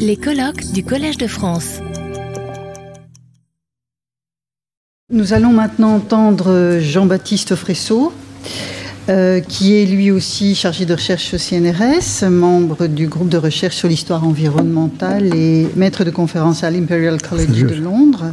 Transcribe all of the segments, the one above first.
Les colloques du Collège de France. Nous allons maintenant entendre Jean-Baptiste Fresso, euh, qui est lui aussi chargé de recherche au CNRS, membre du groupe de recherche sur l'histoire environnementale et maître de conférence à l'Imperial College de Londres.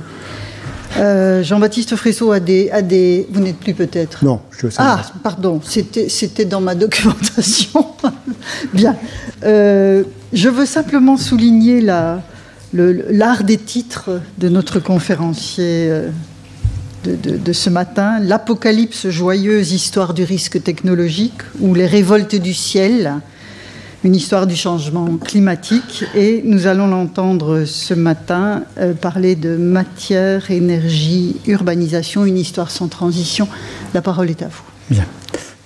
Euh, Jean-Baptiste Fresso a des, a des... Vous n'êtes plus peut-être Non, je sais Ah, pardon, c'était dans ma documentation. Bien. Euh, je veux simplement souligner l'art des titres de notre conférencier de, ce matin, L'Apocalypse joyeuse, histoire du risque technologique, ou Les révoltes du ciel, une histoire du changement climatique. Et nous allons l'entendre ce matin euh, parler de matière, énergie, urbanisation, une histoire sans transition. La parole est à vous. Bien.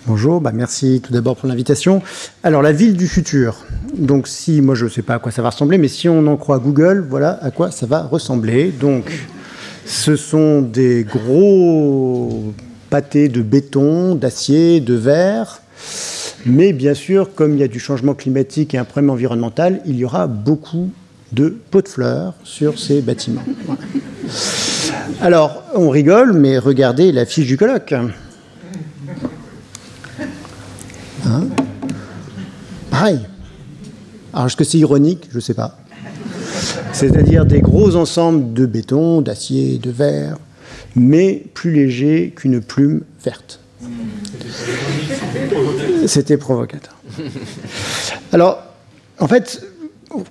Bonjour, bah merci tout d'abord pour l'invitation. Alors la ville du futur. Donc si moi je ne sais pas à quoi ça va ressembler, mais si on en croit Google, voilà à quoi ça va ressembler. Donc ce sont des gros pâtés de béton, d'acier, de verre. Mais bien sûr, comme il y a du changement climatique et un problème environnemental, il y aura beaucoup de pots de fleurs sur ces bâtiments. Alors, on rigole, mais regardez la fiche du colloque. Hein Pareil. Alors, est-ce que c'est ironique? Je ne sais pas c'est-à-dire des gros ensembles de béton, d'acier, de verre, mais plus légers qu'une plume verte. C'était provocateur. Alors, en fait,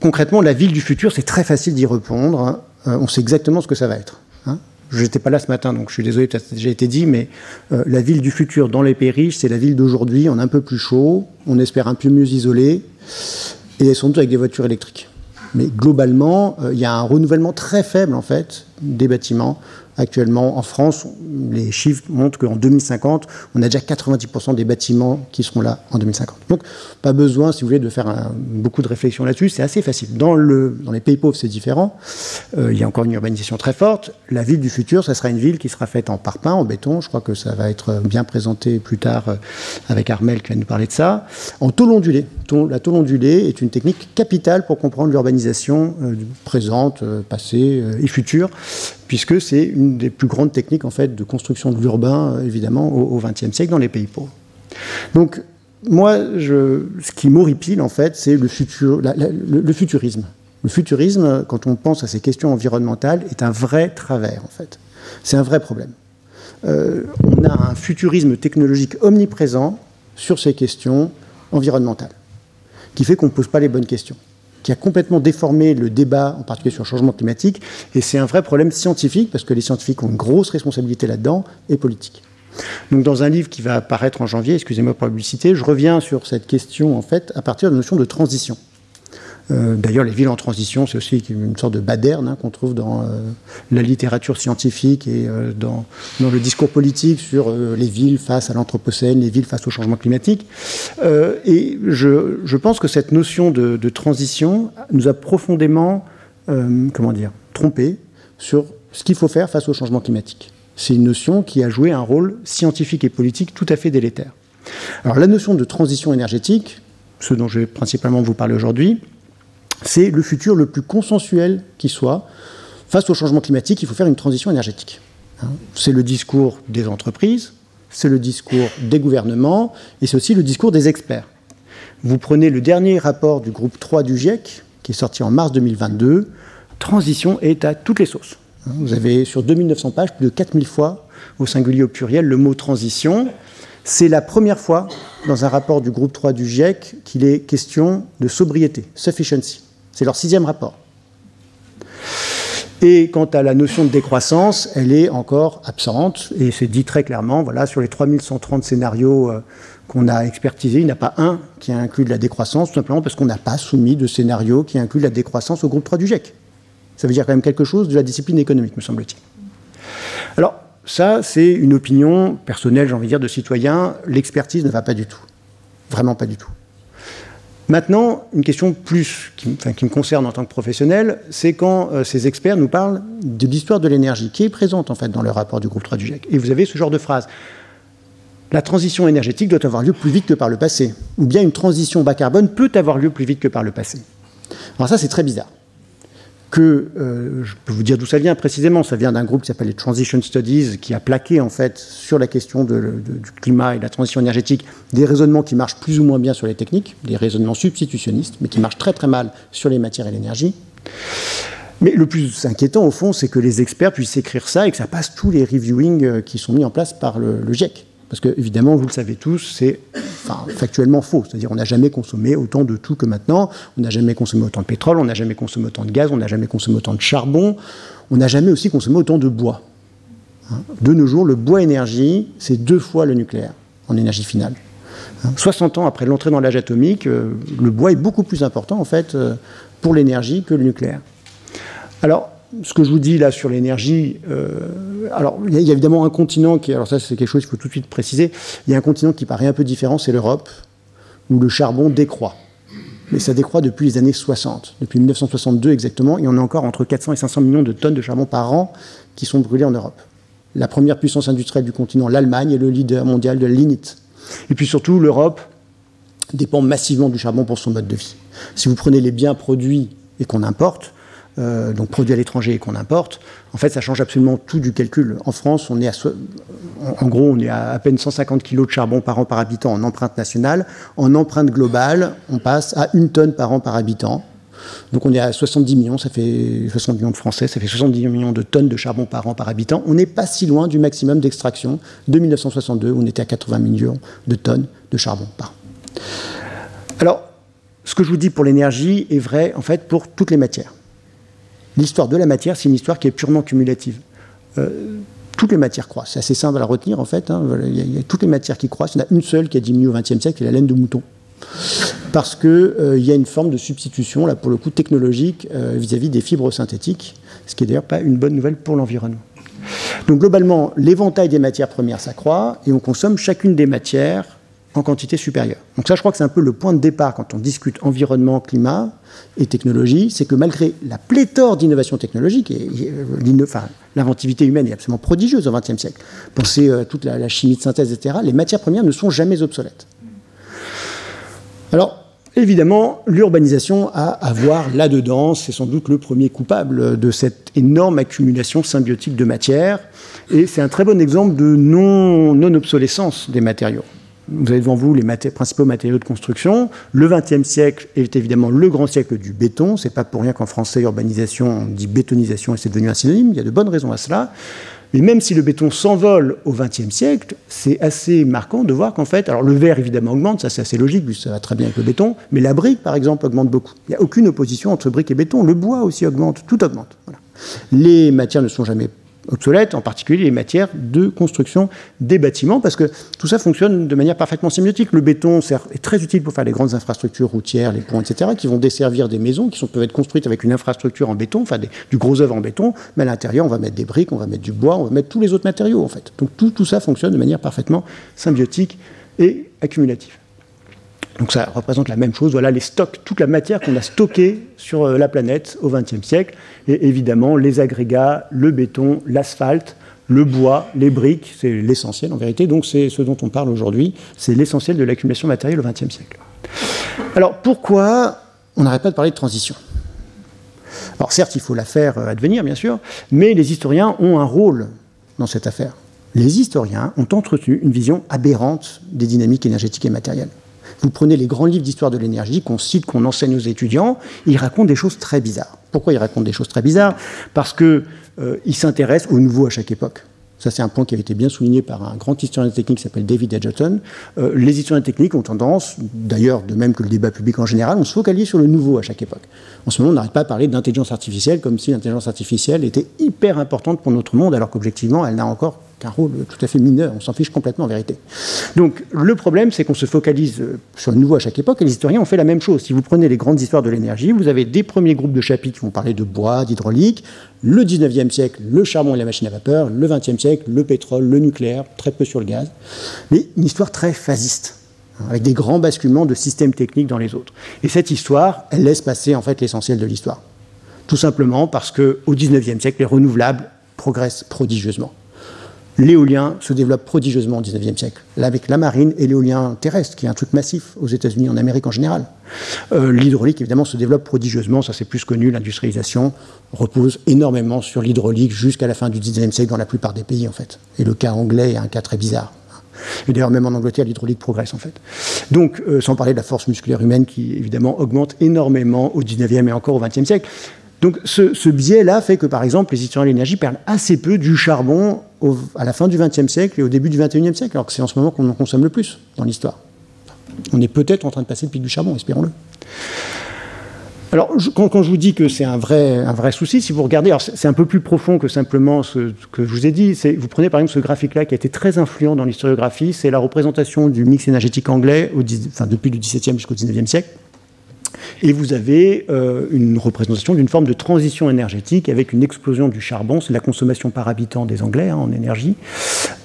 concrètement, la ville du futur, c'est très facile d'y répondre. Hein. Euh, on sait exactement ce que ça va être. Hein. Je n'étais pas là ce matin, donc je suis désolé, peut-être ça a déjà été dit, mais euh, la ville du futur dans les pays riches, c'est la ville d'aujourd'hui, en un peu plus chaud, on espère un peu mieux isolé, et sont toutes avec des voitures électriques. Mais globalement, euh, il y a un renouvellement très faible en fait des bâtiments Actuellement, en France, les chiffres montrent qu'en 2050, on a déjà 90% des bâtiments qui seront là en 2050. Donc, pas besoin, si vous voulez, de faire beaucoup de réflexion là-dessus. C'est assez facile. Dans, le, dans les pays pauvres, c'est différent. Euh, il y a encore une urbanisation très forte. La ville du futur, ça sera une ville qui sera faite en parpaing, en béton. Je crois que ça va être bien présenté plus tard euh, avec Armel qui va nous parler de ça. En tôle ondulée. La tôle ondulée est une technique capitale pour comprendre l'urbanisation euh, présente, passée et future puisque c'est une des plus grandes techniques en fait de construction de l'urbain, euh, évidemment, au XXe siècle dans les pays pauvres. Donc, moi, ce qui m'horripile, en fait, c'est le, futurisme. Le futurisme, quand on pense à ces questions environnementales, est un vrai travers, en fait. C'est un vrai problème. Euh, on a un futurisme technologique omniprésent sur ces questions environnementales, qui fait qu'on ne pose pas les bonnes questions qui a complètement déformé le débat, en particulier sur le changement climatique. Et c'est un vrai problème scientifique, parce que les scientifiques ont une grosse responsabilité là-dedans, et politique. Donc, dans un livre qui va apparaître en janvier, excusez-moi pour la publicité, je reviens sur cette question, en fait, à partir de la notion de transition. Euh, d'ailleurs, les villes en transition, c'est aussi une sorte de baderne hein, qu'on trouve dans euh, la littérature scientifique et euh, dans, le discours politique sur les villes face à l'anthropocène, les villes face au changement climatique. et je, pense que cette notion de, transition nous a profondément, comment dire, trompé sur ce qu'il faut faire face au changement climatique. C'est une notion qui a joué un rôle scientifique et politique tout à fait délétère. Alors la notion de transition énergétique, ce dont je vais principalement vous parler aujourd'hui, c'est le futur le plus consensuel qui soit. Face au changement climatique, il faut faire une transition énergétique. Hein. C'est le discours des entreprises, c'est le discours des gouvernements et c'est aussi le discours des experts. Vous prenez le dernier rapport du groupe 3 du GIEC, qui est sorti en mars 2022, transition est à toutes les sauces. Hein. Vous avez sur 2900 pages plus de 4000 fois, au singulier au pluriel, le mot transition. C'est la première fois dans un rapport du groupe 3 du GIEC qu'il est question de sobriété, sufficiency. C'est leur sixième rapport. Et quant à la notion de décroissance, elle est encore absente, et c'est dit très clairement, voilà, sur les 3130 scénarios euh, qu'on a expertisés, il n'y a pas un qui a inclus de la décroissance, tout simplement parce qu'on n'a pas soumis de scénario qui inclut la décroissance au groupe 3 du GIEC. Ça veut dire quand même quelque chose de la discipline économique, me semble-t-il. Alors, ça, c'est une opinion personnelle, j'ai envie de dire, de citoyen. L'expertise ne va pas du tout. Vraiment pas du tout. Maintenant, une question plus qui, me concerne en tant que professionnel, c'est quand euh, ces experts nous parlent de l'histoire de l'énergie, qui est présente en fait dans le rapport du groupe 3 du GIEC. Et vous avez ce genre de phrase. La transition énergétique doit avoir lieu plus vite que par le passé. Ou bien une transition bas carbone peut avoir lieu plus vite que par le passé. Alors ça, c'est très bizarre. Que, euh, je peux vous dire d'où ça vient précisément, ça vient d'un groupe qui s'appelle les Transition Studies, qui a plaqué en fait sur la question du climat et de la transition énergétique des raisonnements qui marchent plus ou moins bien sur les techniques, des raisonnements substitutionnistes, mais qui marchent très très mal sur les matières et l'énergie. Mais le plus inquiétant, au fond, c'est que les experts puissent écrire ça et que ça passe tous les reviewings euh, qui sont mis en place par le, GIEC. Parce que, évidemment, vous le savez tous, c'est factuellement faux. C'est-à-dire, on n'a jamais consommé autant de tout que maintenant. On n'a jamais consommé autant de pétrole, on n'a jamais consommé autant de gaz, on n'a jamais consommé autant de charbon. On n'a jamais aussi consommé autant de bois. Hein? De nos jours, le bois énergie, c'est deux fois le nucléaire en énergie finale. 60 hein. ans après l'entrée dans l'âge atomique, euh, le bois est beaucoup plus important, en fait, euh, pour l'énergie que le nucléaire. Alors, ce que je vous dis là sur l'énergie, euh, alors il y, a évidemment un continent qui, alors ça c'est quelque chose qu'il faut tout de suite préciser, il y a un continent qui paraît un peu différent, c'est l'Europe, où le charbon décroît. Mais ça décroît depuis les années 60, depuis 1962 exactement, et on a encore entre 400 et 500 millions de tonnes de charbon par an qui sont brûlées en Europe. La première puissance industrielle du continent, l'Allemagne, est le leader mondial de l'init. Et puis surtout, l'Europe dépend massivement du charbon pour son mode de vie. Si vous prenez les biens produits et qu'on importe, euh, donc produits à l'étranger et qu'on importe, en fait, ça change absolument tout du calcul. En France, on est à, en gros, on est à peine 150 kg de charbon par an par habitant en empreinte nationale. En empreinte globale, on passe à une tonne par an par habitant. Donc on est à 70 millions, ça fait 60 millions de Français, ça fait 70 millions de tonnes de charbon par an par habitant. On n'est pas si loin du maximum d'extraction de 1962, où on était à 80 millions de tonnes de charbon par an. Alors, ce que je vous dis pour l'énergie est vrai en fait pour toutes les matières. L'histoire de la matière, c'est une histoire qui est purement cumulative. Euh, toutes les matières croissent. C'est assez simple à retenir, en fait. Hein. Il, y a, toutes les matières qui croissent. Il y en a une seule qui a diminué au XXe siècle, c'est la laine de mouton. Parce qu'il euh, y a une forme de substitution, là, pour le coup, technologique euh, vis-à-vis des fibres synthétiques, ce qui est d'ailleurs pas une bonne nouvelle pour l'environnement. Donc, globalement, l'éventail des matières premières s'accroît et on consomme chacune des matières en quantité supérieure. Donc ça, je crois que c'est un peu le point de départ quand on discute environnement, climat et technologie, c'est que malgré la pléthore d'innovations technologiques, et, l'inventivité humaine est absolument prodigieuse au XXe siècle, pensez euh, toute la, chimie de synthèse, etc., les matières premières ne sont jamais obsolètes. Alors, évidemment, l'urbanisation a à voir là-dedans, c'est sans doute le premier coupable de cette énorme accumulation symbiotique de matières, et c'est un très bon exemple de non-obsolescence des matériaux. Vous avez devant vous les principaux matériaux de construction. Le XXe siècle est évidemment le grand siècle du béton. C'est pas pour rien qu'en français, urbanisation, on dit bétonisation et c'est devenu un synonyme. Il y a de bonnes raisons à cela. Mais même si le béton s'envole au XXe siècle, c'est assez marquant de voir qu'en fait, alors le verre évidemment augmente, ça c'est assez logique, ça va très bien avec le béton, mais la brique par exemple augmente beaucoup. Il n'y a aucune opposition entre brique et béton. Le bois aussi augmente, tout augmente. Les matières ne sont jamais obsolètes, en particulier les matières de construction des bâtiments, parce que tout ça fonctionne de manière parfaitement symbiotique. Le béton est très utile pour faire les grandes infrastructures routières, les ponts, etc., qui vont desservir des maisons qui sont, peuvent être construites avec une infrastructure en béton, enfin du gros œuvre en béton, mais à l'intérieur, on va mettre des briques, on va mettre du bois, on va mettre tous les autres matériaux, en fait. Donc tout, tout ça fonctionne de manière parfaitement symbiotique et accumulative. Donc ça représente la même chose. Voilà les stocks, toute la matière qu'on a stockée sur euh, la planète au XXe siècle. Et évidemment, les agrégats, le béton, l'asphalte, le bois, les briques, c'est l'essentiel en vérité. Donc c'est ce dont on parle aujourd'hui. C'est l'essentiel de l'accumulation matérielle au XXe siècle. Alors pourquoi on n'arrête pas de parler de transition? Alors certes, il faut la faire euh, advenir, bien sûr, mais les historiens ont un rôle dans cette affaire. Les historiens ont entretenu une vision aberrante des dynamiques énergétiques et matérielles. Vous prenez les grands livres d'histoire de l'énergie qu'on cite, qu'on enseigne aux étudiants, ils racontent des choses très bizarres. Pourquoi ils racontent des choses très bizarres? Parce qu'ils euh, s'intéressent au nouveau à chaque époque. Ça, c'est un point qui a été bien souligné par un grand historien technique qui s'appelle David Edgerton. Euh, les historiens techniques ont tendance, d'ailleurs, de même que le débat public en général, on se focalise sur le nouveau à chaque époque. En ce moment, on n'arrête pas de parler d'intelligence artificielle comme si l'intelligence artificielle était hyper importante pour notre monde, alors qu'objectivement, elle n'a encore qu'un rôle tout à fait mineur, on s'en fiche complètement en vérité. Donc le problème, c'est qu'on se focalise euh, sur le nouveau à chaque époque, et les historiens ont fait la même chose. Si vous prenez les grandes histoires de l'énergie, vous avez des premiers groupes de chapitres qui vont parler de bois, d'hydraulique, le 19e siècle, le charbon et la machine à vapeur, le 20e siècle, le pétrole, le nucléaire, très peu sur le gaz, mais une histoire très phasiste hein, avec des grands basculements de systèmes techniques dans les autres. Et cette histoire, elle laisse passer en fait l'essentiel de l'histoire. Tout simplement parce qu'au 19e siècle, les renouvelables progressent prodigieusement L'éolien se développe prodigieusement au 19e siècle, avec la marine et l'éolien terrestre, qui est un truc massif aux États-Unis, en Amérique en général. Euh, l'hydraulique, évidemment, se développe prodigieusement, ça c'est plus connu, l'industrialisation repose énormément sur l'hydraulique jusqu'à la fin du 19e siècle dans la plupart des pays, en fait. Et le cas anglais est un cas très bizarre. Et d'ailleurs, même en Angleterre, l'hydraulique progresse en fait. Donc, euh, sans parler de la force musculaire humaine qui, évidemment, augmente énormément au 19e et encore au 20e siècle. Donc ce, biais-là fait que, par exemple, les historiens de l'énergie perdent assez peu du charbon à la fin du XXe siècle et au début du XXIe siècle, alors que c'est en ce moment qu'on en consomme le plus dans l'histoire. On est peut-être en train de passer le pic du charbon, espérons-le. Alors, quand, je vous dis que c'est un vrai, un vrai souci, si vous regardez, c'est un peu plus profond que simplement ce que je vous ai dit. Vous prenez par exemple ce graphique-là qui a été très influent dans l'historiographie, c'est la représentation du mix énergétique anglais depuis le XVIIe jusqu'au XIXe siècle. Et vous avez euh, une représentation d'une forme de transition énergétique avec une explosion du charbon, c'est la consommation par habitant des Anglais hein, en énergie.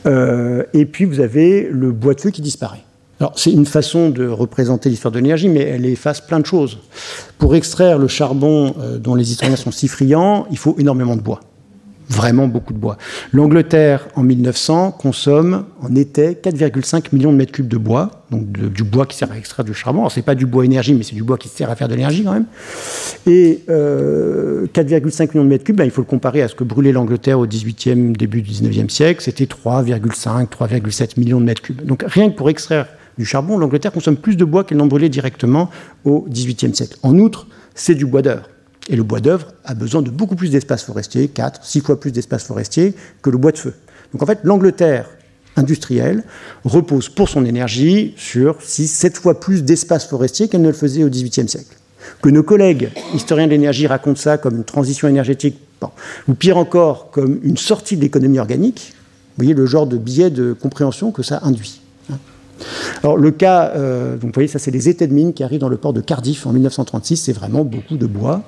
Euh, et puis vous avez le bois de feu qui disparaît. Alors c'est une façon de représenter l'histoire de l'énergie, mais elle efface plein de choses. Pour extraire le charbon euh, dont les historiens sont si friands, il faut énormément de bois vraiment beaucoup de bois. L'Angleterre, en 1900, consomme en été 4,5 millions de mètres cubes de bois, donc du bois qui sert à extraire du charbon. Alors, c'est pas du bois énergie, mais c'est du bois qui sert à faire de l'énergie quand même. Et 4,5 euh, millions de mètres cubes, ben, il faut le comparer à ce que brûlait l'Angleterre au 18e, début du 19e siècle. C'était 3,5, 3,7 millions de mètres cubes. Donc, rien que pour extraire du charbon, l'Angleterre consomme plus de bois qu'elle n'en brûlait directement au 18e siècle. En outre, c'est du bois d'œuvre. Et le bois d'œuvre a besoin de beaucoup plus d'espace forestier, 4, 6 fois plus d'espace forestier que le bois de feu. Donc en fait, l'Angleterre industrielle repose pour son énergie sur 6, 7 fois plus d'espace forestier qu'elle ne le faisait au XVIIIe siècle. Que nos collègues historiens de l'énergie racontent ça comme une transition énergétique, ou pire encore, comme une sortie de l'économie organique, vous voyez le genre de biais de compréhension que ça induit. Alors le cas, euh, vous voyez, ça c'est les étés de mine qui arrivent dans le port de Cardiff en 1936, c'est vraiment beaucoup de bois.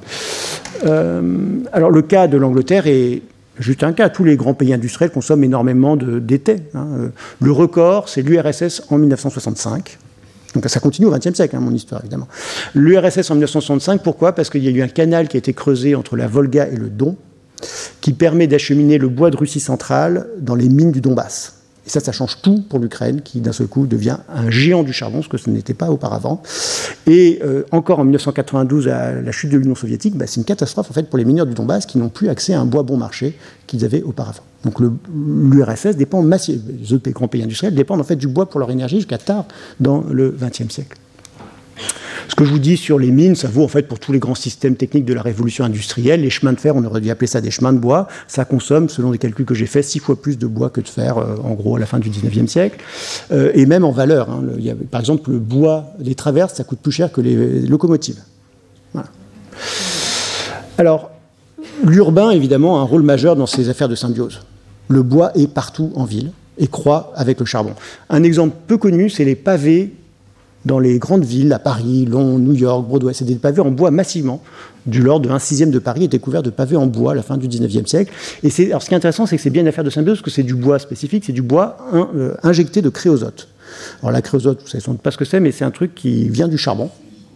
Euh, alors le cas de l'Angleterre est juste un cas. Tous les grands pays industriels consomment énormément d'été. Hein. Le record, c'est l'URSS en 1965. Donc ça continue au XXe siècle, hein, mon histoire, évidemment. L'URSS en 1965, pourquoi? Parce qu'il y a eu un canal qui a été creusé entre la Volga et le Don, qui permet d'acheminer le bois de Russie centrale dans les mines du Donbass. Et ça, ça change tout pour l'Ukraine, qui d'un seul coup devient un géant du charbon, ce que ce n'était pas auparavant. Et euh, encore en 1992, à la chute de l'Union soviétique, bah, c'est une catastrophe en fait pour les mineurs du Donbass qui n'ont plus accès à un bois bon marché qu'ils avaient auparavant. Donc l'URSS dépend massivement, les autres grands pays industriels dépendent en fait du bois pour leur énergie jusqu'à tard dans le XXe siècle. Ce que je vous dis sur les mines, ça vaut en fait pour tous les grands systèmes techniques de la révolution industrielle. Les chemins de fer, on aurait dû appeler ça des chemins de bois. Ça consomme, selon les calculs que j'ai faits, six fois plus de bois que de fer, euh, en gros, à la fin du 19e siècle. Euh, et même en valeur. Hein. par exemple, le bois des traverses, ça coûte plus cher que les locomotives. Alors, l'urbain, évidemment, a un rôle majeur dans ces affaires de symbiose. Le bois est partout en ville et croît avec le charbon. Un exemple peu connu, c'est les pavés dans les grandes villes, à Paris, Londres, New York, Broadway. C'est des pavés en bois massivement. Du l'ordre de 1 sixième de Paris était couvert de pavés en bois à la fin du 19e siècle. Et alors, ce qui est intéressant, c'est que c'est bien une affaire de symbiose, parce que c'est du bois spécifique, c'est du bois euh, injecté de créosote. Alors, la créosote, vous savez pas ce que c'est, mais c'est un truc qui vient du charbon,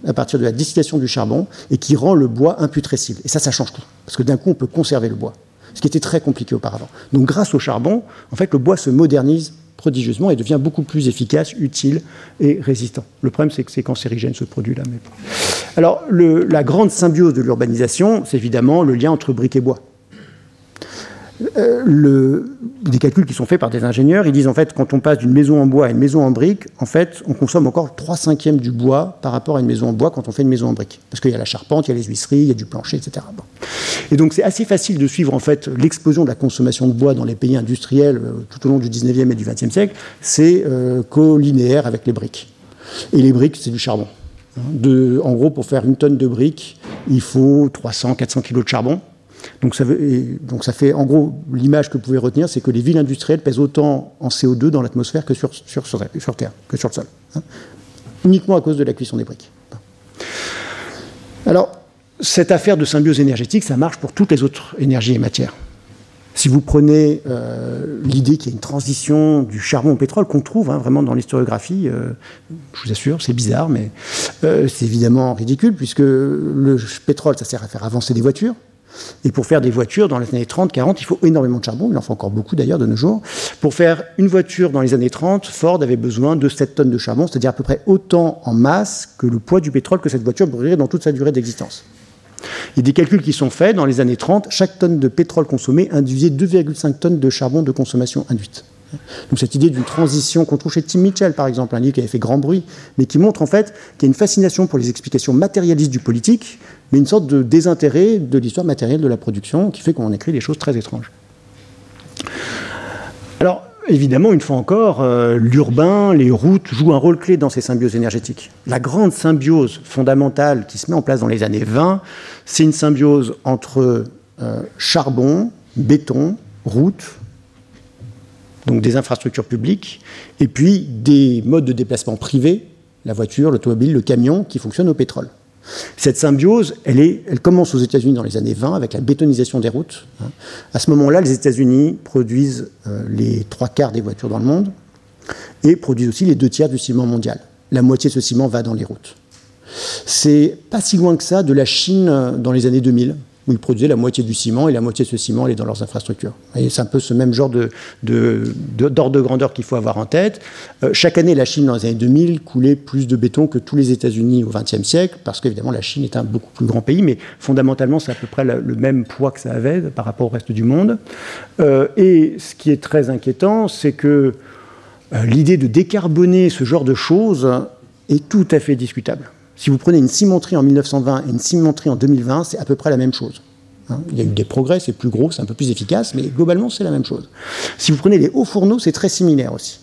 à partir de la distillation du charbon, et qui rend le bois imputrescible. Et ça, ça change tout. Parce que d'un coup, on peut conserver le bois. Ce qui était très compliqué auparavant. Donc, grâce au charbon, en fait, le bois se modernise prodigieusement et devient beaucoup plus efficace, utile et résistant. Le problème, c'est que c'est cancérigène ce produit-là. Alors, la grande symbiose de l'urbanisation, c'est évidemment le lien entre briques et bois. Euh, des calculs qui sont faits par des ingénieurs, ils disent en fait quand on passe d'une maison en bois à une maison en brique, en fait on consomme encore 3 cinquièmes du bois par rapport à une maison en bois quand on fait une maison en brique. Parce qu'il y a la charpente, il y a les huisseries, il y a du plancher, etc. Et donc c'est assez facile de suivre en fait l'explosion de la consommation de bois dans les pays industriels euh, tout au long du 19e et du 20e siècle, c'est euh, co-linéaire avec les briques. Et les briques, c'est du charbon. De, en gros, pour faire une tonne de briques, il faut 300-400 kg de charbon. Donc ça, fait, en gros, l'image que vous pouvez retenir, c'est que les villes industrielles pèsent autant en CO2 dans l'atmosphère que sur, Terre, que sur le sol. Hein. uniquement à cause de la cuisson des briques. Alors, cette affaire de symbiose énergétique, ça marche pour toutes les autres énergies et matières. Si vous prenez euh, l'idée qu'il y a une transition du charbon au pétrole qu'on trouve hein, vraiment dans l'historiographie, euh, je vous assure, c'est bizarre, mais euh, c'est évidemment ridicule puisque le pétrole, ça sert à faire avancer des voitures, Et pour faire des voitures dans les années 30, 40, il faut énormément de charbon. Il en faut encore beaucoup d'ailleurs de nos jours. Pour faire une voiture dans les années 30, Ford avait besoin de 7 tonnes de charbon, c'est-à-dire à peu près autant en masse que le poids du pétrole que cette voiture brûlerait dans toute sa durée d'existence. Il y a des calculs qui sont faits. Dans les années 30, chaque tonne de pétrole consommé induisait 2,5 tonnes de charbon de consommation induite. Donc cette idée d'une transition qu'on trouve chez Tim Mitchell, par exemple, un livre qui avait fait grand bruit, mais qui montre en fait qu'il y a une fascination pour les explications matérialistes du politique, mais une sorte de désintérêt de l'histoire matérielle de la production qui fait qu'on écrit des choses très étranges. Alors, évidemment, une fois encore, euh, l'urbain, les routes jouent un rôle clé dans ces symbioses énergétiques. La grande symbiose fondamentale qui se met en place dans les années 20, c'est une symbiose entre euh, charbon, béton, route, donc des infrastructures publiques, et puis des modes de déplacement privés, la voiture, l'automobile, le camion, qui fonctionnent au pétrole. Cette symbiose, elle, commence aux États-Unis dans les années 20 avec la bétonisation des routes. Hein. À ce moment-là, les États-Unis produisent euh, les trois quarts des voitures dans le monde et produisent aussi les deux tiers du ciment mondial. La moitié de ce ciment va dans les routes. C'est pas si loin que ça de la Chine euh, dans les années 2000, où ils produisaient la moitié du ciment et la moitié de ce ciment allait dans leurs infrastructures. C'est un peu ce même genre d'ordre de, de, de, grandeur qu'il faut avoir en tête. Euh, chaque année, la Chine, dans les années 2000, coulait plus de béton que tous les États-Unis au XXe siècle, parce qu'évidemment, la Chine est un beaucoup plus grand pays, mais fondamentalement, c'est à peu près le, le, même poids que ça avait par rapport au reste du monde. Euh, et ce qui est très inquiétant, c'est que euh, l'idée de décarboner ce genre de choses est tout à fait discutable. Si vous prenez une cimenterie en 1920 et une cimenterie en 2020, c'est à peu près la même chose. Hein. il y a eu des progrès, c'est plus gros, c'est un peu plus efficace, mais globalement, c'est la même chose. Si vous prenez les hauts fourneaux, c'est très similaire aussi.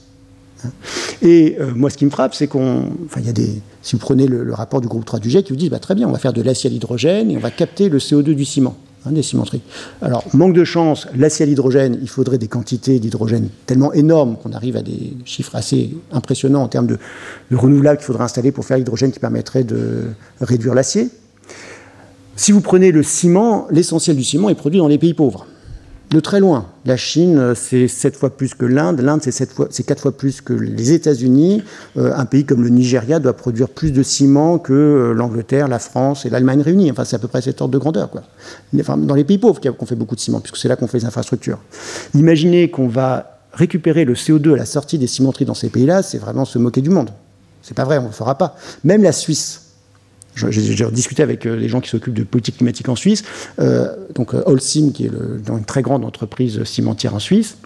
Hein. Et euh, moi, ce qui me frappe, c'est qu'on. Enfin, il y a des. Si vous prenez le, rapport du groupe 3 du GIEC, ils vous disent bah, très bien, on va faire de l'acier à l'hydrogène et on va capter le CO2 du ciment. Hein, des cimenteries. Alors, manque de chance, l'acier à l'hydrogène, il faudrait des quantités d'hydrogène tellement énormes qu'on arrive à des chiffres assez impressionnants en termes de, de renouvelables qu'il faudrait installer pour faire l'hydrogène qui permettrait de réduire l'acier. Si vous prenez le ciment, l'essentiel du ciment est produit dans les pays pauvres. De très loin. La Chine, c'est 7 fois plus que l'Inde. L'Inde, c'est 4 fois plus que les États-Unis. Euh, un pays comme le Nigeria doit produire plus de ciment que euh, l'Angleterre, la France et l'Allemagne réunies. Enfin, c'est à peu près cet ordre de grandeur. Quoi. Dans les pays pauvres qu'on fait beaucoup de ciment, puisque c'est là qu'on fait les infrastructures. Imaginez qu'on va récupérer le CO2 à la sortie des cimenteries dans ces pays-là, c'est vraiment se moquer du monde. C'est pas vrai, on ne le fera pas. Même la Suisse, j'ai discuté avec les gens qui s'occupent de politique climatique en Suisse. Euh, donc, Holcim, qui est dans une très grande entreprise cimentière en Suisse,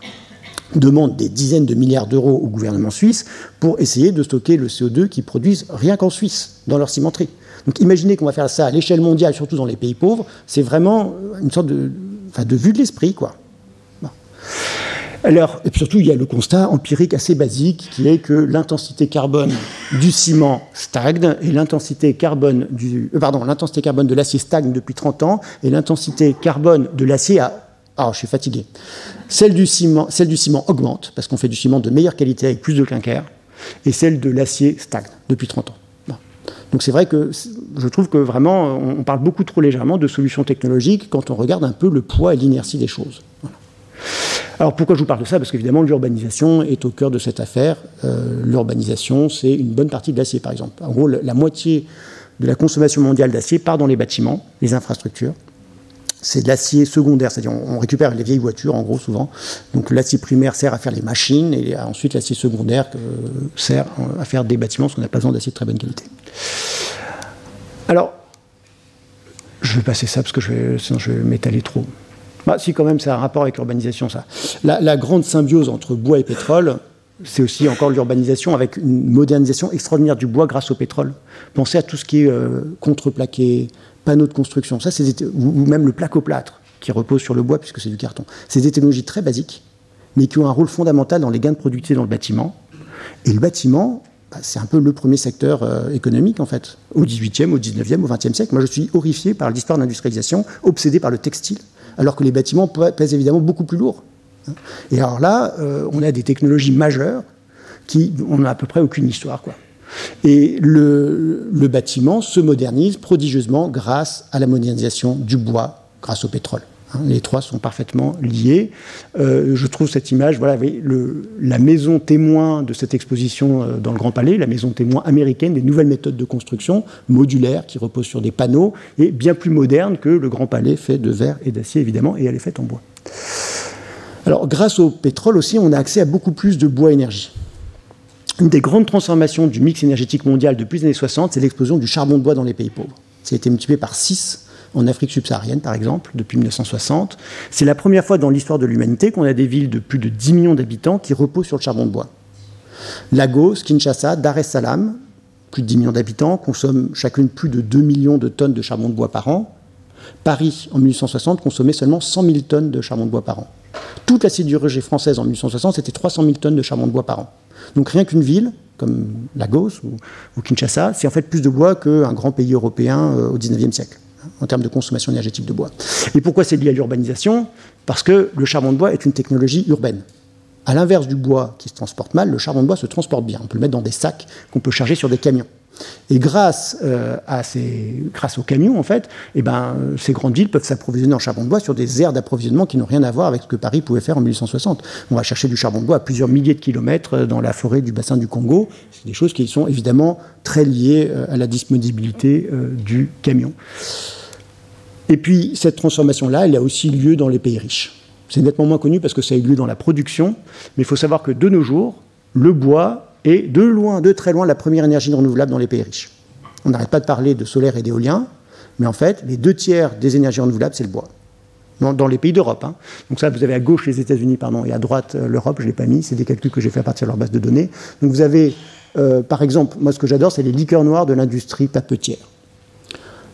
demande des dizaines de milliards d'euros au gouvernement suisse pour essayer de stocker le CO2 qu'ils produisent rien qu'en Suisse, dans leur cimenterie. Donc, imaginez qu'on va faire ça à l'échelle mondiale, surtout dans les pays pauvres, c'est vraiment une sorte de vue de l'esprit, quoi. Alors, et surtout, il y a le constat empirique assez basique qui est que l'intensité carbone du ciment stagne et l'intensité carbone du, euh, pardon, l'intensité carbone de l'acier stagne depuis 30 ans et l'intensité carbone de l'acier a ah, je suis fatigué. Celle du ciment, celle du ciment augmente parce qu'on fait du ciment de meilleure qualité avec plus de clinker et celle de l'acier stagne depuis 30 ans. Donc c'est vrai que je trouve que vraiment on parle beaucoup trop légèrement de solutions technologiques quand on regarde un peu le poids et l'inertie des choses. Alors pourquoi je vous parle de ça? Parce qu'évidemment, l'urbanisation est au cœur de cette affaire. Euh, l'urbanisation, c'est une bonne partie de l'acier, par exemple. En gros, la moitié de la consommation mondiale d'acier part dans les bâtiments, les infrastructures. C'est de l'acier secondaire, c'est-à-dire on récupère les vieilles voitures, en gros, souvent. Donc l'acier primaire sert à faire les machines, et ensuite l'acier secondaire euh, sert à faire des bâtiments, parce qu'on n'a pas besoin d'acier de très bonne qualité. Alors, je vais passer ça, parce que sinon je vais m'étaler trop. Bah, si, quand même, c'est un rapport avec l'urbanisation, ça. La, grande symbiose entre bois et pétrole, c'est aussi encore l'urbanisation avec une modernisation extraordinaire du bois grâce au pétrole. Pensez à tout ce qui est euh, contreplaqué, panneaux de construction, ça, ou, même le placoplâtre qui repose sur le bois puisque c'est du carton. C'est des technologies très basiques, mais qui ont un rôle fondamental dans les gains de productivité dans le bâtiment. Et le bâtiment, bah, c'est un peu le premier secteur euh, économique, en fait, au 18e, au 19e, au 20e siècle. Moi, je suis horrifié par l'histoire d'industrialisation, obsédé par le textile alors que les bâtiments pèsent évidemment beaucoup plus lourd. Et alors là, euh, on a des technologies majeures qui on n'a à peu près aucune histoire. Quoi. Et le, le, bâtiment se modernise prodigieusement grâce à la modernisation du bois, grâce au pétrole. Hein, les trois sont parfaitement liés. Euh, je trouve cette image, voilà, la maison témoin de cette exposition euh, dans le Grand Palais, la maison témoin américaine des nouvelles méthodes de construction modulaires qui reposent sur des panneaux et bien plus moderne que le Grand Palais fait de verre et d'acier évidemment et elle est faite en bois. Alors grâce au pétrole aussi, on a accès à beaucoup plus de bois énergie. Une des grandes transformations du mix énergétique mondial depuis les années 60, c'est l'explosion du charbon de bois dans les pays pauvres. Ça a été multiplié par 6 en Afrique subsaharienne, par exemple, depuis 1960. C'est la première fois dans l'histoire de l'humanité qu'on a des villes de plus de 10 millions d'habitants qui reposent sur le charbon de bois. Lagos, Kinshasa, Dar es Salaam, plus de 10 millions d'habitants, consomment chacune plus de 2 millions de tonnes de charbon de bois par an. Paris, en 1860, consommait seulement 100 000 tonnes de charbon de bois par an. Toute la sidérurgie française en 1860, c'était 300 000 tonnes de charbon de bois par an. Donc rien qu'une ville, comme Lagos ou, Kinshasa, c'est en fait plus de bois qu'un grand pays européen euh, au 19e siècle en termes de consommation énergétique de bois. Et pourquoi c'est lié à l'urbanisation? Parce que le charbon de bois est une technologie urbaine. À l'inverse du bois qui se transporte mal, le charbon de bois se transporte bien. On peut le mettre dans des sacs qu'on peut charger sur des camions. Et grâce, euh, à ces, grâce aux camions, en fait, eh ben, ces grandes villes peuvent s'approvisionner en charbon de bois sur des aires d'approvisionnement qui n'ont rien à voir avec ce que Paris pouvait faire en 1860. On va chercher du charbon de bois à plusieurs milliers de kilomètres euh, dans la forêt du bassin du Congo. C'est des choses qui sont évidemment très liées euh, à la disponibilité du camion. Et puis, cette transformation-là, elle a aussi lieu dans les pays riches. C'est nettement moins connu parce que ça a eu lieu dans la production, mais il faut savoir que de nos jours, le bois est de loin, de très loin, la première énergie renouvelable dans les pays riches. On n'arrête pas de parler de solaire et d'éolien, mais en fait, les deux tiers des énergies renouvelables, c'est le bois. Dans, les pays d'Europe. Hein. Donc ça, vous avez à gauche les États-Unis, pardon, et à droite euh, l'Europe, je ne l'ai pas mis, c'est des calculs que j'ai fait à partir de leur base de données. Donc vous avez, euh, par exemple, moi ce que j'adore, c'est les liqueurs noires de l'industrie papetière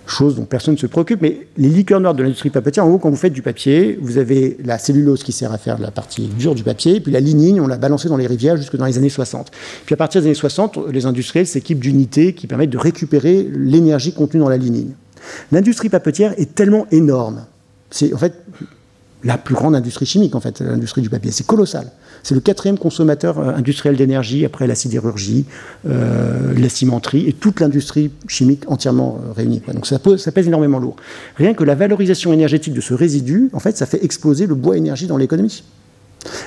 chose dont personne ne se préoccupe, mais les liqueurs noires de l'industrie papetière, en gros, quand vous faites du papier, vous avez la cellulose qui sert à faire la partie dure du papier, puis la lignine, on l'a balancée dans les rivières jusque dans les années 60. Puis à partir des années 60, les industriels s'équipent d'unités qui permettent de récupérer l'énergie contenue dans la lignine. L'industrie papetière est tellement énorme. C'est en fait la plus grande industrie chimique, en fait, l'industrie du papier. C'est colossal. C'est le quatrième consommateur euh, industriel d'énergie après la sidérurgie, euh, la cimenterie et toute l'industrie chimique entièrement euh, réunie. Donc ça, pèse énormément lourd. Rien que la valorisation énergétique de ce résidu, en fait, ça fait exploser le bois énergie dans l'économie.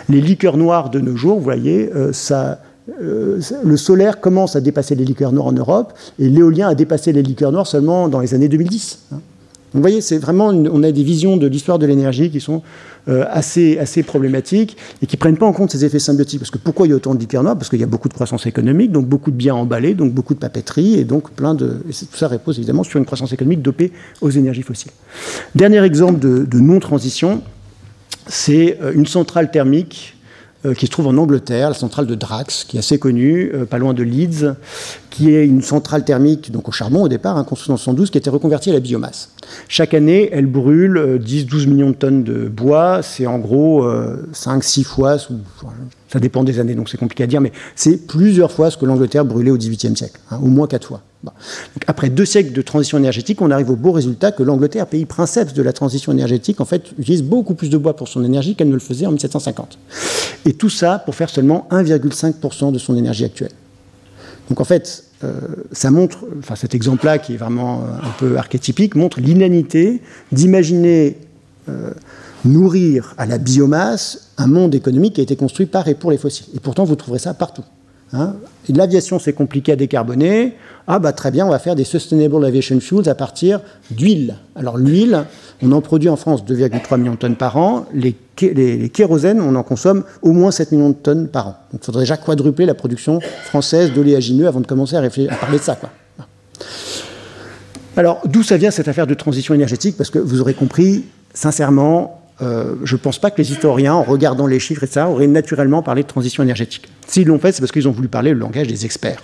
Les liqueurs noires de nos jours, vous voyez, le solaire commence à dépasser les liqueurs noires en Europe et l'éolien a dépassé les liqueurs noires seulement dans les années 2010 vous voyez, c'est vraiment, on a des visions de l'histoire de l'énergie qui sont euh, assez, problématiques et qui ne prennent pas en compte ces effets symbiotiques. Parce que pourquoi il y a autant de Parce qu'il y a beaucoup de croissance économique, donc beaucoup de biens emballés, donc beaucoup de papeterie, et donc plein de. tout ça repose évidemment sur une croissance économique dopée aux énergies fossiles. Dernier exemple de, non-transition, c'est euh, une centrale thermique qui se trouve en Angleterre, la centrale de Drax, qui est assez connue, pas loin de Leeds, qui est une centrale thermique, donc au charbon au départ, hein, construite en 1912, qui a été reconvertie à la biomasse. Chaque année, elle brûle 10-12 euh, millions de tonnes de bois. C'est en gros 5-6 euh, fois, ça dépend des années, donc c'est compliqué à dire, mais c'est plusieurs fois ce que l'Angleterre brûlait au XVIIIe siècle, hein, au moins 4 fois. Après deux siècles de transition énergétique, on arrive au beau résultat que l'Angleterre, pays princeps de la transition énergétique, en fait, utilise beaucoup plus de bois pour son énergie qu'elle ne le faisait en 1750. Et tout ça pour faire seulement 1,5% de son énergie actuelle. Donc en fait, euh, ça montre, enfin cet exemple-là qui est vraiment euh, un peu archétypique, montre l'inanité d'imaginer euh, nourrir à la biomasse un monde économique qui a été construit par et pour les fossiles. Et pourtant, vous trouverez ça partout. Hein. L'aviation, c'est compliqué à décarboner. Ah bah très bien, on va faire des Sustainable Aviation Fuels à partir d'huile. Alors l'huile, on en produit en France 2,3 millions de tonnes par an. Les, kérosènes, on en consomme au moins 7 millions de tonnes par an. Donc il faudrait déjà quadrupler la production française d'oléagineux avant de commencer à, réfléchir, à parler de ça. Quoi. Alors d'où ça vient cette affaire de transition énergétique? Parce que vous aurez compris, sincèrement, euh, je ne pense pas que les historiens, en regardant les chiffres et ça, auraient naturellement parlé de transition énergétique. S'ils l'ont fait, c'est parce qu'ils ont voulu parler le langage des experts.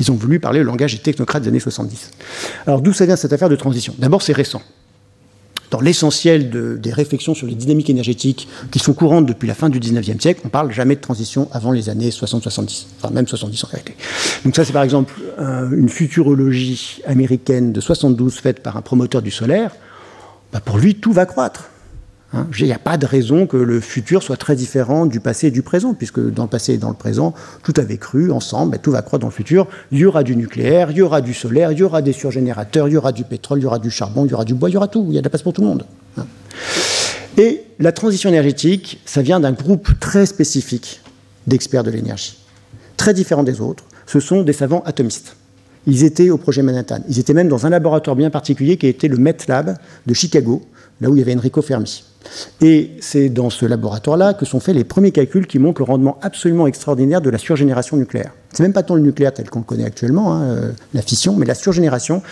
Ils ont voulu parler le langage des technocrates des années 70. Alors d'où ça vient cette affaire de transition? D'abord, c'est récent dans l'essentiel des réflexions sur les dynamiques énergétiques qui sont courantes depuis la fin du 19e siècle, on parle jamais de transition avant les années 60-70, enfin même 70 en réalité. Donc ça c'est par exemple une futurologie américaine de 72 faite par un promoteur du solaire. Bah, pour lui, tout va croître. Hein, il n'y a pas de raison que le futur soit très différent du passé et du présent, puisque dans le passé et dans le présent, tout avait cru ensemble, tout va croître dans le futur. Il y aura du nucléaire, il y aura du solaire, il y aura des surgénérateurs, il y aura du pétrole, il y aura du charbon, il y aura du bois, il y aura tout. Il y a de la place pour tout le monde. Hein. Et la transition énergétique, ça vient d'un groupe très spécifique d'experts de l'énergie, très différent des autres. Ce sont des savants atomistes. Ils étaient au projet Manhattan. Ils étaient même dans un laboratoire bien particulier qui était le Met Lab de Chicago, là où il y avait Enrico Fermi. Et c'est dans ce laboratoire-là que sont faits les premiers calculs qui montrent le rendement absolument extraordinaire de la surgénération nucléaire. C'est même pas tant le nucléaire tel qu'on le connaît actuellement, hein, euh, la fission, mais la surgénération.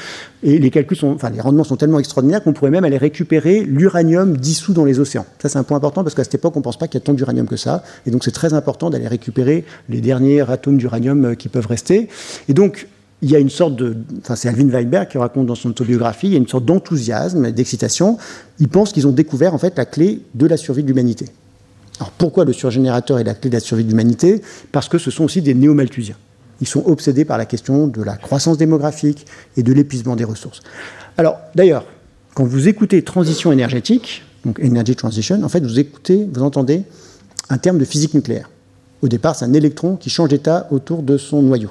Et les calculs sont, enfin, les rendements sont tellement extraordinaires qu'on pourrait même aller récupérer l'uranium dissous dans les océans. Ça, c'est un point important parce qu'à cette époque, on ne pense pas qu'il y a tant d'uranium que ça. Et donc, c'est très important d'aller récupérer les derniers atomes d'uranium euh, qui peuvent rester. Et donc, il y a une sorte de. Enfin, c'est Alvin Weinberg qui raconte dans son autobiographie, il y a une sorte d'enthousiasme, d'excitation. Ils pensent qu'ils ont découvert en fait la clé de la survie de l'humanité. Alors pourquoi le surgénérateur est la clé de la survie de l'humanité? Parce que ce sont aussi des néo-malthusiens. Ils sont obsédés par la question de la croissance démographique et de l'épuisement des ressources. Alors d'ailleurs, quand vous écoutez transition énergétique, donc energy transition, en fait vous écoutez, vous entendez un terme de physique nucléaire. Au départ, c'est un électron qui change d'état autour de son noyau.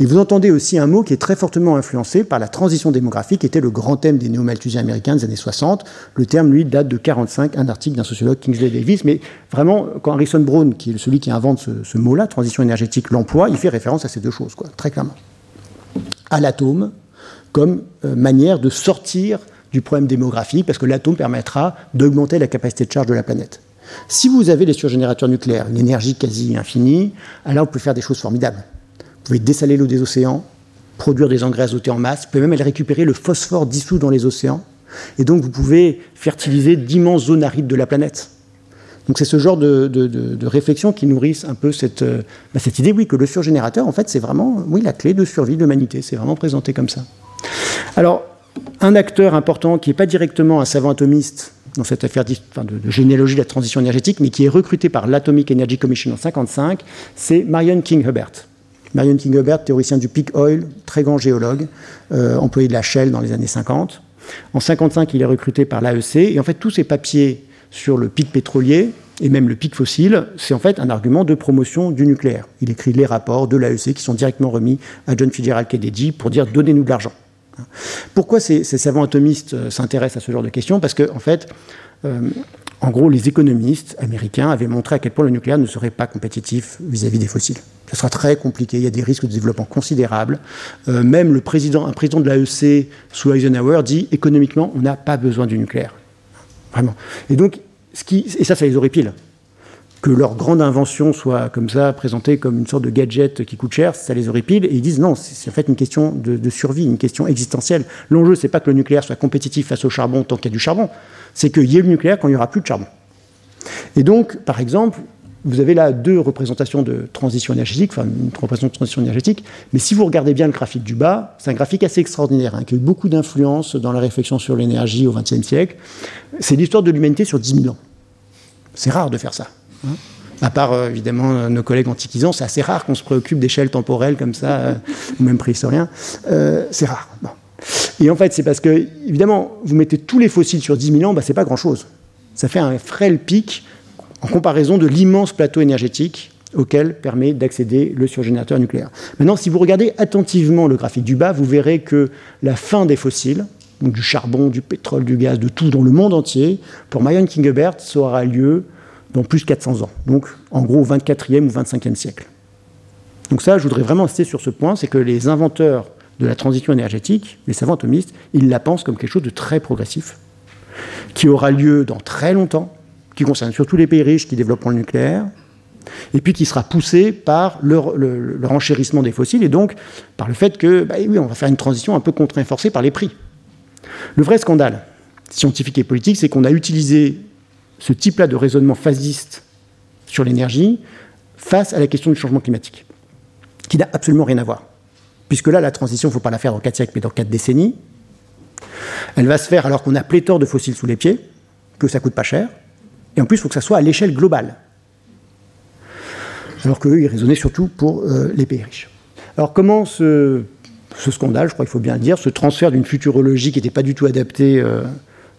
Et vous entendez aussi un mot qui est très fortement influencé par la transition démographique, qui était le grand thème des néo-malthusiens américains des années 60. Le terme, lui, date de 45, un article d'un sociologue Kingsley Davis. Mais vraiment, quand Harrison Brown, qui est celui qui invente ce, mot-là, transition énergétique, l'emploi, il fait référence à ces deux choses, quoi, très clairement. À l'atome, comme euh, manière de sortir du problème démographique, parce que l'atome permettra d'augmenter la capacité de charge de la planète. Si vous avez les surgénérateurs nucléaires, une énergie quasi infinie, alors vous pouvez faire des choses formidables. Vous pouvez dessaler l'eau des océans, produire des engrais azotés en masse, vous pouvez même aller récupérer le phosphore dissous dans les océans, et donc vous pouvez fertiliser d'immenses zones arides de la planète. Donc c'est ce genre de, réflexion qui nourrissent un peu cette, euh, bah, cette, idée, oui, que le surgénérateur, en fait, c'est vraiment oui, la clé de survie de l'humanité. C'est vraiment présenté comme ça. Alors, un acteur important qui n'est pas directement un savant atomiste dans cette affaire de, généalogie de la transition énergétique, mais qui est recruté par l'Atomic Energy Commission en 1955, c'est Marion King Hubbert. Marion Kingebert, théoricien du peak oil, très grand géologue, euh, employé de la Shell dans les années 50. En 55, il est recruté par l'AEC, et en fait, tous ces papiers sur le pic pétrolier et même le pic fossile, c'est en fait un argument de promotion du nucléaire. Il écrit les rapports de l'AEC qui sont directement remis à John Fitzgerald Kennedy pour dire donnez-nous de l'argent. Pourquoi ces, savants atomistes euh, s'intéressent à ce genre de questions? Parce que, en fait, euh, en gros, les économistes américains avaient montré à quel point le nucléaire ne serait pas compétitif vis-à-vis des fossiles. Ce sera très compliqué, il y a des risques de développement considérables. Euh, même un président de l'AEC sous Eisenhower dit économiquement, on n'a pas besoin du nucléaire. Vraiment. Et donc, ce et ça, ça les horripile. Que leur grande invention soit comme ça, présentée comme une sorte de gadget qui coûte cher, ça les horripile. Et ils disent non, c'est en fait une question de, survie, une question existentielle. L'enjeu, c'est pas que le nucléaire soit compétitif face au charbon tant qu'il y a du charbon c'est qu'il y ait le nucléaire quand il n'y aura plus de charbon. Et donc, par exemple, vous avez là deux représentations de transition énergétique, enfin une représentation de transition énergétique, mais si vous regardez bien le graphique du bas, c'est un graphique assez extraordinaire, hein, qui a eu beaucoup d'influence dans la réflexion sur l'énergie au XXe siècle. C'est l'histoire de l'humanité sur 10 000 ans. C'est rare de faire ça. À part, euh, évidemment, nos collègues antiquisants, c'est assez rare qu'on se préoccupe d'échelles temporelles comme ça, euh, ou même préhistoriens. Euh, c'est rare. Et en fait, c'est parce que, évidemment, vous mettez tous les fossiles sur 10 000 ans, bah, c'est pas grand-chose. Ça fait un frêle pic en comparaison de l'immense plateau énergétique auquel permet d'accéder le surgénérateur nucléaire. Maintenant, si vous regardez attentivement le graphique du bas, vous verrez que la fin des fossiles, donc du charbon, du pétrole, du gaz, de tout dans le monde entier, pour Marion Kingebert, ça aura lieu dans plus de 400 ans. Donc, en gros, au 24e ou 25e siècle. Donc ça, je voudrais vraiment insister sur ce point, c'est que les inventeurs de la transition énergétique, les savants atomistes, ils la pensent comme quelque chose de très progressif, qui aura lieu dans très longtemps, qui concerne surtout les pays riches qui développeront le nucléaire, et puis qui sera poussé par le, renchérissement des fossiles, et donc par le fait que, bah oui, on va faire une transition un peu contraint forcée par les prix. Le vrai scandale scientifique et politique, c'est qu'on a utilisé ce type-là de raisonnement phasiste sur l'énergie face à la question du changement climatique, qui n'a absolument rien à voir puisque là, la transition, il ne faut pas la faire dans 4 siècles, mais dans 4 décennies. Elle va se faire alors qu'on a pléthore de fossiles sous les pieds, que ça coûte pas cher, et en plus, il faut que ça soit à l'échelle globale. Alors qu'eux, ils raisonnaient surtout pour euh, les pays riches. Alors comment ce, scandale, je crois qu'il faut bien le dire, ce transfert d'une futurologie qui n'était pas du tout adaptée euh,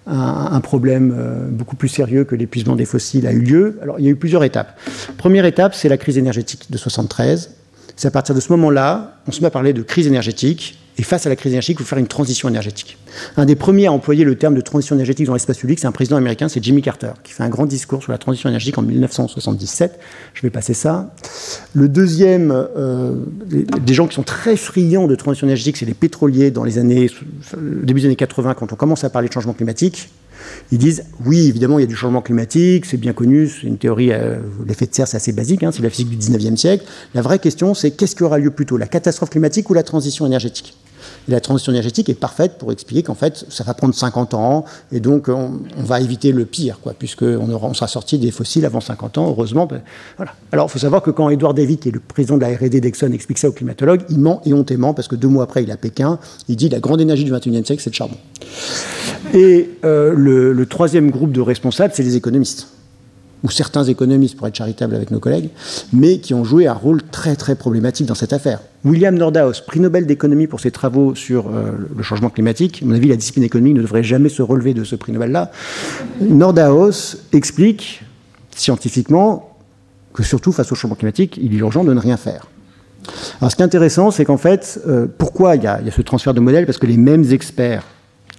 un problème euh, beaucoup plus sérieux que l'épuisement des fossiles a eu lieu. Alors il y a eu plusieurs étapes. Première étape, c'est la crise énergétique de 73 c'est à partir de ce moment-là, on se met à parler de crise énergétique Et face à la crise énergétique, il faut faire une transition énergétique. Un des premiers à employer le terme de transition énergétique dans l'espace public, c'est un président américain, c'est Jimmy Carter, qui fait un grand discours sur la transition énergétique en 1977. Je vais passer ça. Le deuxième, euh, des gens qui sont très friands de transition énergétique, c'est les pétroliers dans les années, début des années 80, quand on commence à parler de changement climatique. Ils disent oui, évidemment, il y a du changement climatique, c'est bien connu, c'est une théorie, euh, l'effet de serre, c'est assez basique, hein, c'est la physique du 19e siècle. La vraie question, c'est qu'est-ce qui aura lieu plutôt, la catastrophe climatique ou la transition énergétique? La transition énergétique est parfaite pour expliquer qu'en fait, ça va prendre 50 ans et donc on, va éviter le pire, quoi, puisqu'on on sera sorti des fossiles avant 50 ans, heureusement. Ben. Alors, il faut savoir que quand Edward David, qui est le président de la R&D d'Exxon, explique ça aux climatologues, il ment et parce que deux mois après, il est à Pékin, il dit la grande énergie du 21e siècle, c'est le charbon. Et euh, le troisième groupe de responsables, c'est les économistes ou certains économistes, pour être charitable avec nos collègues, mais qui ont joué un rôle très très problématique dans cette affaire. William Nordhaus, prix Nobel d'économie pour ses travaux sur euh, le changement climatique, à mon avis, la discipline économique ne devrait jamais se relever de ce prix Nobel-là. Nordhaus explique scientifiquement que surtout face au changement climatique, il est urgent de ne rien faire. Alors ce qui est intéressant, c'est qu'en fait, euh, pourquoi il y, a, il y a ce transfert de modèle? Parce que les mêmes experts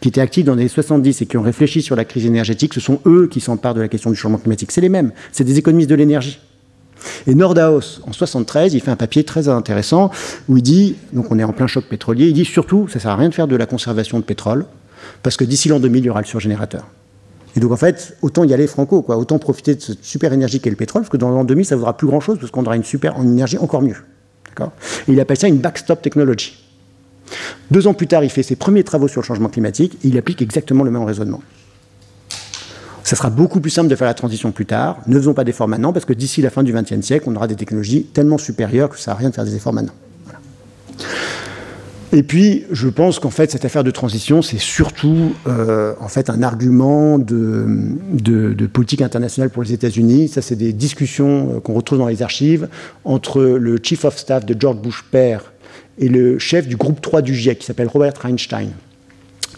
qui étaient actifs dans les années 70 et qui ont réfléchi sur la crise énergétique, ce sont eux qui s'emparent de la question du changement climatique. C'est les mêmes, c'est des économistes de l'énergie. Et Nordhaus, en 73, il fait un papier très intéressant où il dit, donc on est en plein choc pétrolier, il dit surtout, ça ne sert à rien de faire de la conservation de pétrole, parce que d'ici l'an 2000, il y aura le surgénérateur. Et donc en fait, autant y aller franco, quoi, autant profiter de cette super énergie qu'est le pétrole, parce que dans l'an 2000, ça ne vaudra plus grand-chose, parce qu'on aura une super énergie encore mieux. Et il appelle ça une backstop technology. Deux ans plus tard, il fait ses premiers travaux sur le changement climatique et il applique exactement le même raisonnement. Ça sera beaucoup plus simple de faire la transition plus tard. Ne faisons pas d'efforts maintenant parce que d'ici la fin du XXe siècle, on aura des technologies tellement supérieures que ça n'a rien de faire des efforts maintenant. Et puis, je pense qu'en fait, cette affaire de transition, c'est surtout euh, en fait un argument de, de, politique internationale pour les États-Unis. Ça, c'est des discussions euh, qu'on retrouve dans les archives entre le chief of staff de George Bush père et le chef du groupe 3 du GIEC, qui s'appelle Robert Einstein,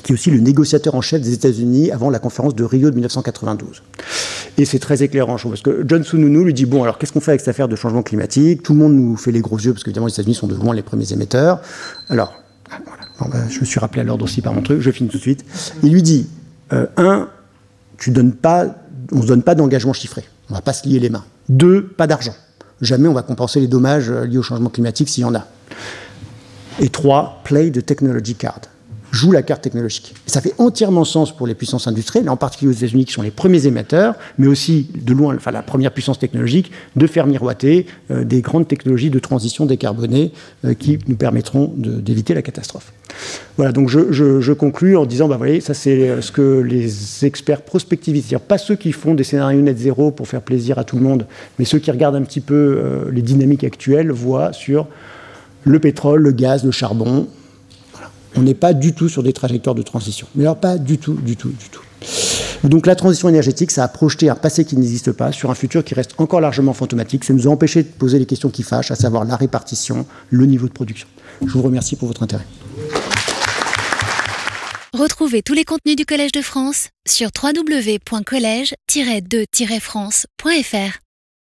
qui est aussi le négociateur en chef des États-Unis avant la conférence de Rio de 1992. Et c'est très éclairant, parce que John Sununu lui dit Bon, alors qu'est-ce qu'on fait avec cette affaire de changement climatique? Tout le monde nous fait les gros yeux, parce qu'évidemment, les États-Unis sont de loin les premiers émetteurs. Alors, voilà. je me suis rappelé à l'ordre aussi par mon truc, je finis tout de suite. Il lui dit euh, Un, on ne se donne pas d'engagement chiffré, on ne va pas se lier les mains. Deux, pas d'argent. Jamais on va compenser les dommages euh, liés au changement climatique s'il y en a. Et trois, play the technology card. Joue la carte technologique. Ça fait entièrement sens pour les puissances industrielles, en particulier aux États-Unis qui sont les premiers émetteurs, mais aussi de loin, enfin la première puissance technologique, de faire miroiter euh, des grandes technologies de transition décarbonée euh, qui nous permettront d'éviter la catastrophe. Voilà, donc je, je, conclus en disant, bah, voyez, ça c'est euh, ce que les experts prospectivistes, c'est-à-dire pas ceux qui font des scénarios net zéro pour faire plaisir à tout le monde, mais ceux qui regardent un petit peu les dynamiques actuelles, voient sur le pétrole, le gaz, le charbon. On n'est pas du tout sur des trajectoires de transition. Mais alors pas du tout, du tout, du tout. Donc la transition énergétique, ça a projeté un passé qui n'existe pas sur un futur qui reste encore largement fantomatique. Ça nous a empêché de poser les questions qui fâchent, à savoir la répartition, le niveau de production. Je vous remercie pour votre intérêt. Retrouvez tous les contenus du Collège de France sur www.colège-2-france.fr.